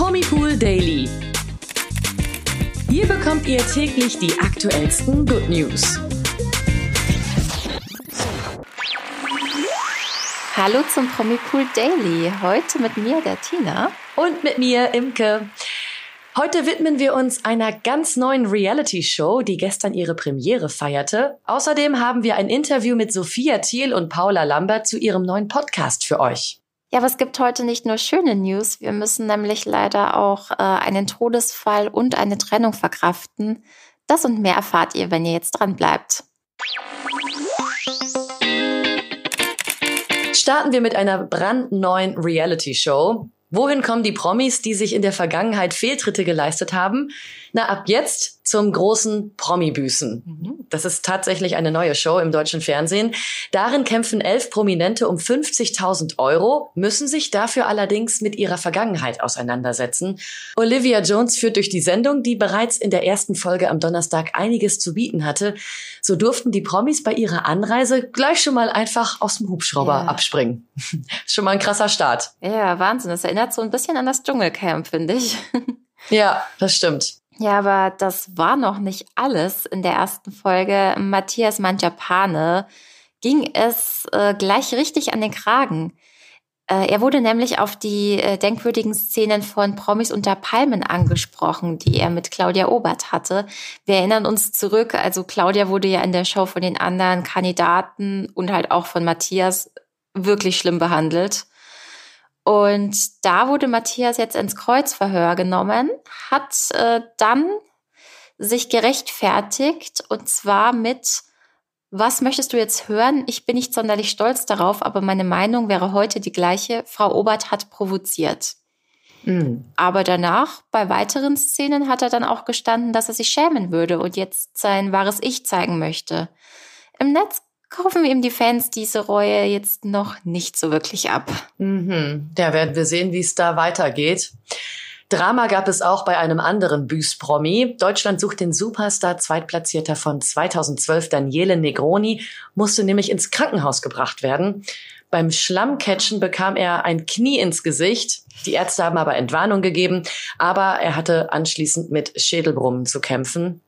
Promipool Daily. Hier bekommt ihr täglich die aktuellsten Good News. Hallo zum Promipool Daily. Heute mit mir, der Tina. Und mit mir, Imke. Heute widmen wir uns einer ganz neuen Reality-Show, die gestern ihre Premiere feierte. Außerdem haben wir ein Interview mit Sophia Thiel und Paula Lambert zu ihrem neuen Podcast für euch. Ja, aber es gibt heute nicht nur schöne News. Wir müssen nämlich leider auch äh, einen Todesfall und eine Trennung verkraften. Das und mehr erfahrt ihr, wenn ihr jetzt dran bleibt. Starten wir mit einer brandneuen Reality-Show. Wohin kommen die Promis, die sich in der Vergangenheit Fehltritte geleistet haben? Na, ab jetzt zum großen Promi-Büßen. Mhm. Das ist tatsächlich eine neue Show im deutschen Fernsehen. Darin kämpfen elf Prominente um 50.000 Euro, müssen sich dafür allerdings mit ihrer Vergangenheit auseinandersetzen. Olivia Jones führt durch die Sendung, die bereits in der ersten Folge am Donnerstag einiges zu bieten hatte. So durften die Promis bei ihrer Anreise gleich schon mal einfach aus dem Hubschrauber ja. abspringen. schon mal ein krasser Start. Ja, Wahnsinn. Das erinnert so ein bisschen an das Dschungelcamp, finde ich. ja, das stimmt. Ja, aber das war noch nicht alles. In der ersten Folge Matthias Manjapane ging es äh, gleich richtig an den Kragen. Äh, er wurde nämlich auf die äh, denkwürdigen Szenen von Promis unter Palmen angesprochen, die er mit Claudia Obert hatte. Wir erinnern uns zurück, also Claudia wurde ja in der Show von den anderen Kandidaten und halt auch von Matthias wirklich schlimm behandelt. Und da wurde Matthias jetzt ins Kreuzverhör genommen, hat äh, dann sich gerechtfertigt und zwar mit, was möchtest du jetzt hören? Ich bin nicht sonderlich stolz darauf, aber meine Meinung wäre heute die gleiche. Frau Obert hat provoziert. Mhm. Aber danach, bei weiteren Szenen, hat er dann auch gestanden, dass er sich schämen würde und jetzt sein wahres Ich zeigen möchte. Im Netz kaufen ihm die Fans diese Reue jetzt noch nicht so wirklich ab. Mhm. Ja, werden wir sehen, wie es da weitergeht. Drama gab es auch bei einem anderen Büß-Promi. Deutschland sucht den Superstar Zweitplatzierter von 2012, Daniele Negroni, musste nämlich ins Krankenhaus gebracht werden. Beim Schlammcatchen bekam er ein Knie ins Gesicht. Die Ärzte haben aber Entwarnung gegeben, aber er hatte anschließend mit Schädelbrummen zu kämpfen.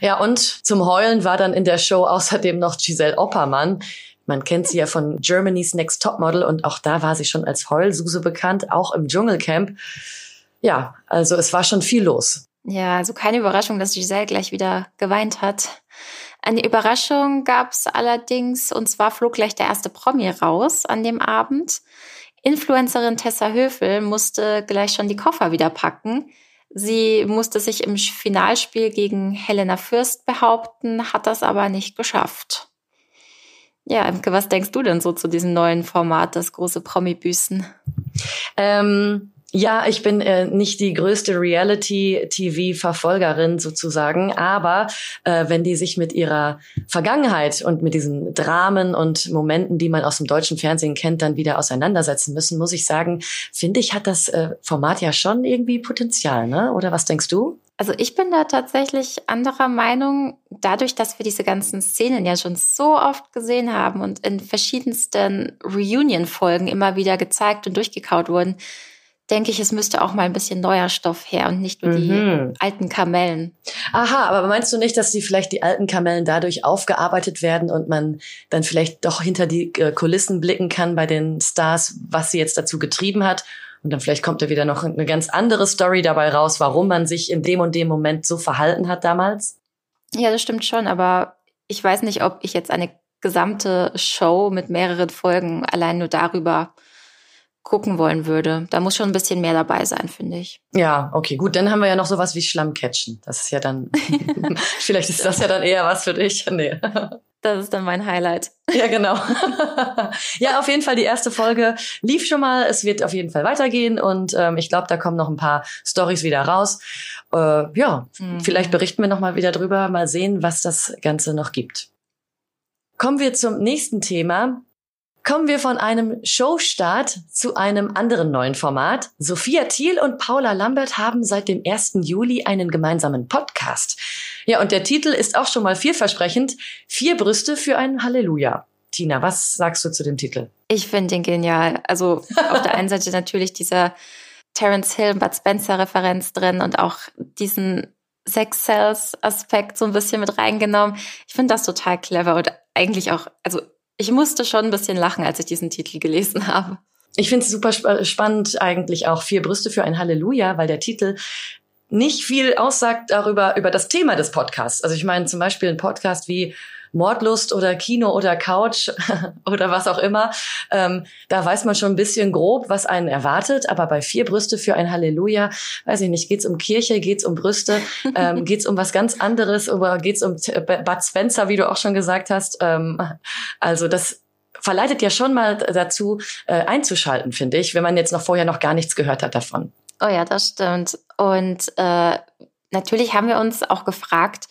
Ja, und zum Heulen war dann in der Show außerdem noch Giselle Oppermann. Man kennt sie ja von Germany's Next Topmodel und auch da war sie schon als Heulsuse bekannt, auch im Dschungelcamp. Ja, also es war schon viel los. Ja, also keine Überraschung, dass Giselle gleich wieder geweint hat. Eine Überraschung gab es allerdings, und zwar flog gleich der erste Promi raus an dem Abend. Influencerin Tessa Höfel musste gleich schon die Koffer wieder packen. Sie musste sich im Finalspiel gegen Helena Fürst behaupten, hat das aber nicht geschafft. Ja, was denkst du denn so zu diesem neuen Format, das große Promi-Büßen? Ähm, ja, ich bin äh, nicht die größte Reality-TV-Verfolgerin sozusagen, aber äh, wenn die sich mit ihrer Vergangenheit und mit diesen Dramen und Momenten, die man aus dem deutschen Fernsehen kennt, dann wieder auseinandersetzen müssen, muss ich sagen, finde ich, hat das äh, Format ja schon irgendwie Potenzial, ne? Oder was denkst du? Also ich bin da tatsächlich anderer Meinung, dadurch, dass wir diese ganzen Szenen ja schon so oft gesehen haben und in verschiedensten Reunion-Folgen immer wieder gezeigt und durchgekaut wurden, denke ich, es müsste auch mal ein bisschen neuer Stoff her und nicht nur mhm. die alten Kamellen. Aha, aber meinst du nicht, dass die vielleicht die alten Kamellen dadurch aufgearbeitet werden und man dann vielleicht doch hinter die äh, Kulissen blicken kann bei den Stars, was sie jetzt dazu getrieben hat? Und dann vielleicht kommt da wieder noch eine ganz andere Story dabei raus, warum man sich in dem und dem Moment so verhalten hat damals? Ja, das stimmt schon, aber ich weiß nicht, ob ich jetzt eine gesamte Show mit mehreren Folgen allein nur darüber gucken wollen würde. Da muss schon ein bisschen mehr dabei sein, finde ich. Ja, okay, gut. Dann haben wir ja noch sowas wie Schlammcatchen. Das ist ja dann, vielleicht ist das ja dann eher was für dich. Nee. Das ist dann mein Highlight. Ja, genau. ja, auf jeden Fall die erste Folge lief schon mal. Es wird auf jeden Fall weitergehen und ähm, ich glaube, da kommen noch ein paar Stories wieder raus. Äh, ja, mhm. vielleicht berichten wir noch mal wieder drüber, mal sehen, was das Ganze noch gibt. Kommen wir zum nächsten Thema. Kommen wir von einem Showstart zu einem anderen neuen Format. Sophia Thiel und Paula Lambert haben seit dem 1. Juli einen gemeinsamen Podcast. Ja, und der Titel ist auch schon mal vielversprechend. Vier Brüste für ein Halleluja. Tina, was sagst du zu dem Titel? Ich finde den genial. Also auf der einen Seite natürlich dieser Terence Hill, Bud Spencer Referenz drin und auch diesen Sex Cells Aspekt so ein bisschen mit reingenommen. Ich finde das total clever und eigentlich auch, also ich musste schon ein bisschen lachen, als ich diesen Titel gelesen habe. Ich finde es super sp spannend eigentlich auch vier Brüste für ein Halleluja, weil der Titel nicht viel aussagt darüber, über das Thema des Podcasts. Also ich meine zum Beispiel ein Podcast wie Mordlust oder Kino oder Couch oder was auch immer, ähm, da weiß man schon ein bisschen grob, was einen erwartet. Aber bei vier Brüste für ein Halleluja, weiß ich nicht, geht's um Kirche, geht's um Brüste, ähm, geht's um was ganz anderes oder geht's um Bud Spencer, wie du auch schon gesagt hast. Ähm, also das verleitet ja schon mal dazu, äh, einzuschalten, finde ich, wenn man jetzt noch vorher noch gar nichts gehört hat davon. Oh ja, das stimmt. Und äh, natürlich haben wir uns auch gefragt,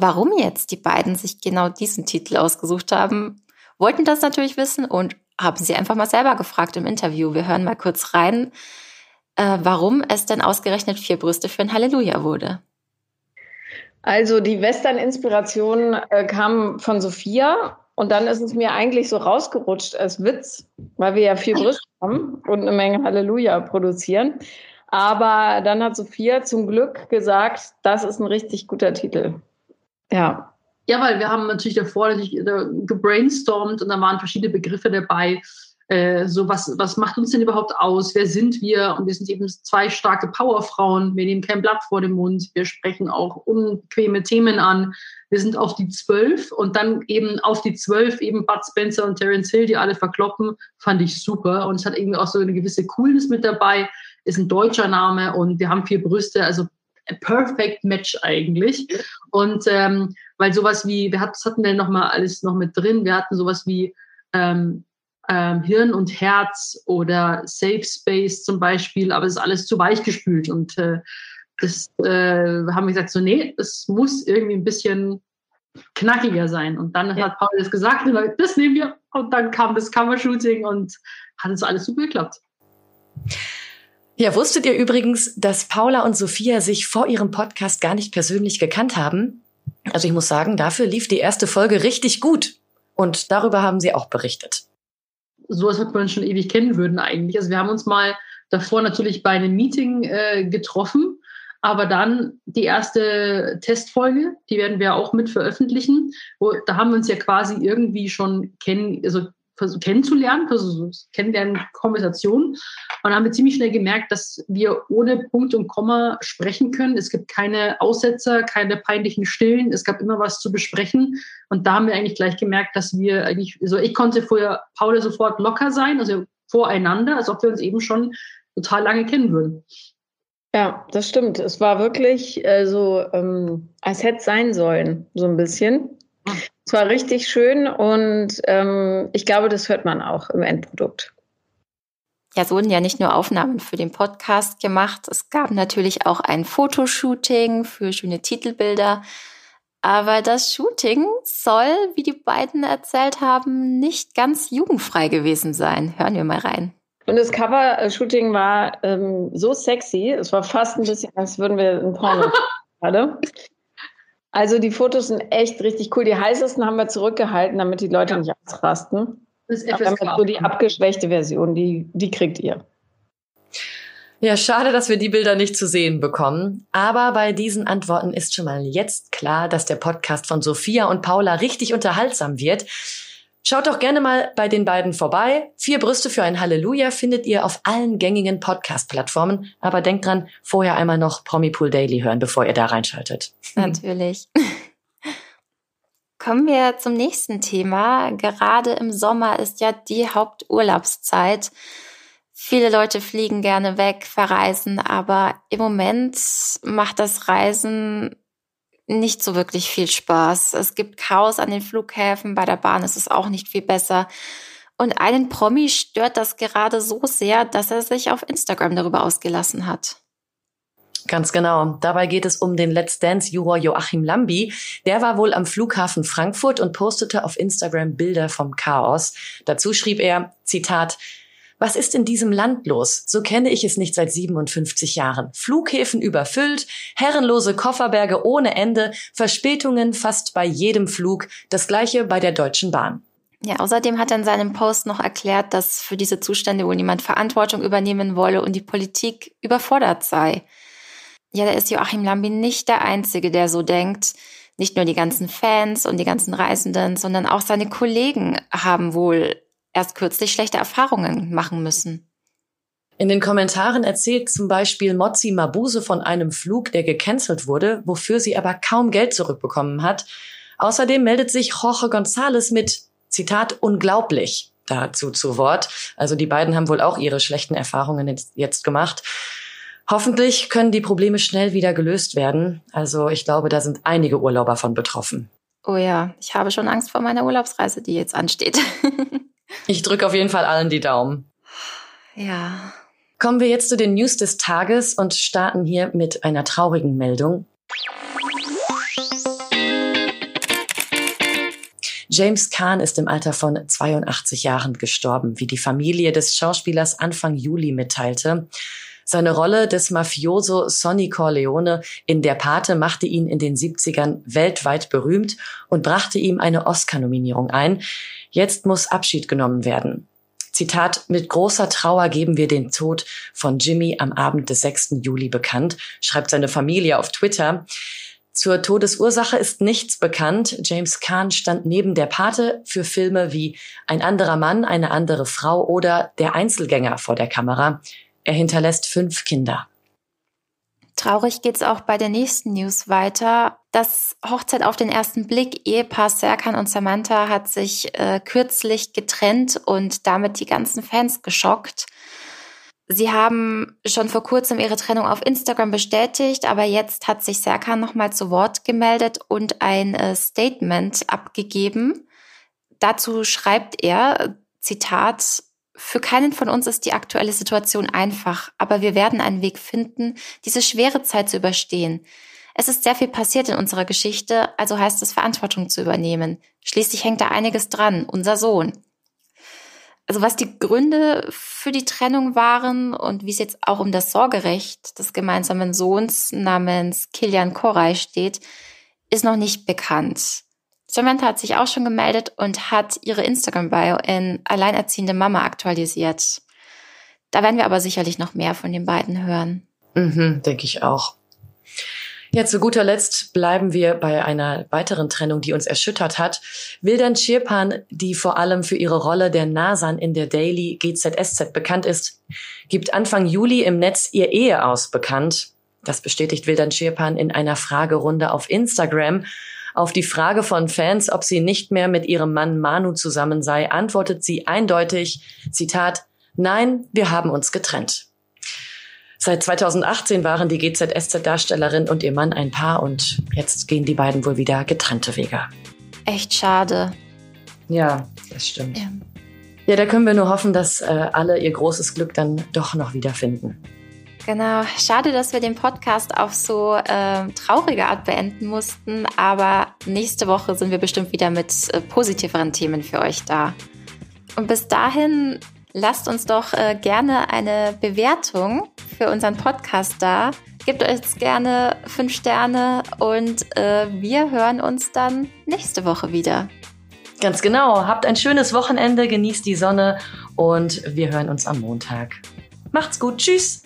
warum jetzt die beiden sich genau diesen Titel ausgesucht haben. Wollten das natürlich wissen und haben sie einfach mal selber gefragt im Interview. Wir hören mal kurz rein, äh, warum es denn ausgerechnet vier Brüste für ein Halleluja wurde. Also die Western-Inspiration äh, kam von Sophia und dann ist es mir eigentlich so rausgerutscht als Witz, weil wir ja vier Brüste haben und eine Menge Halleluja produzieren. Aber dann hat Sophia zum Glück gesagt, das ist ein richtig guter Titel. Ja. Ja, weil wir haben natürlich davor natürlich gebrainstormt und da waren verschiedene Begriffe dabei. Äh, so was, was macht uns denn überhaupt aus? Wer sind wir? Und wir sind eben zwei starke Powerfrauen. Wir nehmen kein Blatt vor den Mund. Wir sprechen auch unbequeme Themen an. Wir sind auf die zwölf und dann eben auf die zwölf eben Bud Spencer und Terence Hill, die alle verkloppen, fand ich super. Und es hat irgendwie auch so eine gewisse Coolness mit dabei. Ist ein deutscher Name und wir haben vier Brüste. Also perfect Match eigentlich. Und ähm, weil sowas wie, wir hatten, hatten wir nochmal alles noch mit drin. Wir hatten sowas wie ähm, ähm, Hirn und Herz oder Safe Space zum Beispiel, aber es ist alles zu weich gespült. Und äh, das äh, haben wir gesagt, so, nee, es muss irgendwie ein bisschen knackiger sein. Und dann ja. hat Paul das gesagt, das nehmen wir. Und dann kam das Cover-Shooting und hat uns alles super geklappt. Ja, wusstet ihr übrigens, dass Paula und Sophia sich vor ihrem Podcast gar nicht persönlich gekannt haben? Also ich muss sagen, dafür lief die erste Folge richtig gut. Und darüber haben sie auch berichtet. So als ob wir uns schon ewig kennen würden eigentlich. Also wir haben uns mal davor natürlich bei einem Meeting äh, getroffen, aber dann die erste Testfolge, die werden wir auch mit veröffentlichen. Wo, da haben wir uns ja quasi irgendwie schon kennen, also kennenzulernen, kennenlernen, Konversation. Und dann haben wir ziemlich schnell gemerkt, dass wir ohne Punkt und Komma sprechen können. Es gibt keine Aussetzer, keine peinlichen Stillen. Es gab immer was zu besprechen. Und da haben wir eigentlich gleich gemerkt, dass wir eigentlich, also ich konnte vorher Paula sofort locker sein, also voreinander, als ob wir uns eben schon total lange kennen würden. Ja, das stimmt. Es war wirklich äh, so, ähm, als hätte es sein sollen, so ein bisschen. Es war richtig schön und ähm, ich glaube, das hört man auch im Endprodukt. Ja, es wurden ja nicht nur Aufnahmen für den Podcast gemacht, es gab natürlich auch ein Fotoshooting für schöne Titelbilder. Aber das Shooting soll, wie die beiden erzählt haben, nicht ganz jugendfrei gewesen sein. Hören wir mal rein. Und das Cover-Shooting war ähm, so sexy, es war fast ein bisschen, als würden wir ein Porno gerade. Also die Fotos sind echt richtig cool. Die heißesten haben wir zurückgehalten, damit die Leute ja. nicht ausrasten. Das ist FSK. Aber so die abgeschwächte Version, die, die kriegt ihr. Ja, schade, dass wir die Bilder nicht zu sehen bekommen. Aber bei diesen Antworten ist schon mal jetzt klar, dass der Podcast von Sophia und Paula richtig unterhaltsam wird. Schaut doch gerne mal bei den beiden vorbei. Vier Brüste für ein Halleluja findet ihr auf allen gängigen Podcast-Plattformen. Aber denkt dran, vorher einmal noch Promi Pool Daily hören, bevor ihr da reinschaltet. Natürlich. Kommen wir zum nächsten Thema. Gerade im Sommer ist ja die Haupturlaubszeit. Viele Leute fliegen gerne weg, verreisen, aber im Moment macht das Reisen nicht so wirklich viel Spaß. Es gibt Chaos an den Flughäfen, bei der Bahn ist es auch nicht viel besser. Und einen Promi stört das gerade so sehr, dass er sich auf Instagram darüber ausgelassen hat. Ganz genau. Dabei geht es um den Let's Dance-Juror Joachim Lambi. Der war wohl am Flughafen Frankfurt und postete auf Instagram Bilder vom Chaos. Dazu schrieb er, Zitat, was ist in diesem Land los? So kenne ich es nicht seit 57 Jahren. Flughäfen überfüllt, herrenlose Kofferberge ohne Ende, Verspätungen fast bei jedem Flug, das gleiche bei der Deutschen Bahn. Ja, außerdem hat er in seinem Post noch erklärt, dass für diese Zustände wohl niemand Verantwortung übernehmen wolle und die Politik überfordert sei. Ja, da ist Joachim Lambi nicht der Einzige, der so denkt. Nicht nur die ganzen Fans und die ganzen Reisenden, sondern auch seine Kollegen haben wohl erst kürzlich schlechte Erfahrungen machen müssen. In den Kommentaren erzählt zum Beispiel Mozzi Mabuse von einem Flug, der gecancelt wurde, wofür sie aber kaum Geld zurückbekommen hat. Außerdem meldet sich Jorge González mit, Zitat, unglaublich dazu zu Wort. Also die beiden haben wohl auch ihre schlechten Erfahrungen jetzt gemacht. Hoffentlich können die Probleme schnell wieder gelöst werden. Also ich glaube, da sind einige Urlauber von betroffen. Oh ja, ich habe schon Angst vor meiner Urlaubsreise, die jetzt ansteht. ich drücke auf jeden Fall allen die Daumen. Ja. Kommen wir jetzt zu den News des Tages und starten hier mit einer traurigen Meldung. James Kahn ist im Alter von 82 Jahren gestorben, wie die Familie des Schauspielers Anfang Juli mitteilte. Seine Rolle des Mafioso Sonny Corleone in Der Pate machte ihn in den 70ern weltweit berühmt und brachte ihm eine Oscar-Nominierung ein. Jetzt muss Abschied genommen werden. Zitat, mit großer Trauer geben wir den Tod von Jimmy am Abend des 6. Juli bekannt, schreibt seine Familie auf Twitter. Zur Todesursache ist nichts bekannt. James Kahn stand neben der Pate für Filme wie Ein anderer Mann, eine andere Frau oder Der Einzelgänger vor der Kamera. Er hinterlässt fünf Kinder. Traurig geht's auch bei der nächsten News weiter. Das Hochzeit auf den ersten Blick, Ehepaar Serkan und Samantha hat sich äh, kürzlich getrennt und damit die ganzen Fans geschockt. Sie haben schon vor kurzem ihre Trennung auf Instagram bestätigt, aber jetzt hat sich Serkan nochmal zu Wort gemeldet und ein äh, Statement abgegeben. Dazu schreibt er, Zitat, für keinen von uns ist die aktuelle Situation einfach, aber wir werden einen Weg finden, diese schwere Zeit zu überstehen. Es ist sehr viel passiert in unserer Geschichte, also heißt es Verantwortung zu übernehmen. Schließlich hängt da einiges dran, unser Sohn. Also was die Gründe für die Trennung waren und wie es jetzt auch um das Sorgerecht des gemeinsamen Sohns namens Kilian Koray steht, ist noch nicht bekannt. Samantha hat sich auch schon gemeldet und hat ihre Instagram-Bio in Alleinerziehende Mama aktualisiert. Da werden wir aber sicherlich noch mehr von den beiden hören. Mhm, denke ich auch. Ja, zu guter Letzt bleiben wir bei einer weiteren Trennung, die uns erschüttert hat. Wildan Schirpan, die vor allem für ihre Rolle der Nasan in der Daily GZSZ bekannt ist, gibt Anfang Juli im Netz ihr Ehe aus bekannt. Das bestätigt Wildan Schirpan in einer Fragerunde auf Instagram. Auf die Frage von Fans, ob sie nicht mehr mit ihrem Mann Manu zusammen sei, antwortet sie eindeutig, Zitat, Nein, wir haben uns getrennt. Seit 2018 waren die GZSZ-Darstellerin und ihr Mann ein Paar und jetzt gehen die beiden wohl wieder getrennte Wege. Echt schade. Ja, das stimmt. Ja, ja da können wir nur hoffen, dass äh, alle ihr großes Glück dann doch noch wiederfinden. Genau. Schade, dass wir den Podcast auf so äh, traurige Art beenden mussten, aber nächste Woche sind wir bestimmt wieder mit äh, positiveren Themen für euch da. Und bis dahin lasst uns doch äh, gerne eine Bewertung für unseren Podcast da. Gebt uns gerne fünf Sterne und äh, wir hören uns dann nächste Woche wieder. Ganz genau. Habt ein schönes Wochenende, genießt die Sonne und wir hören uns am Montag. Macht's gut. Tschüss.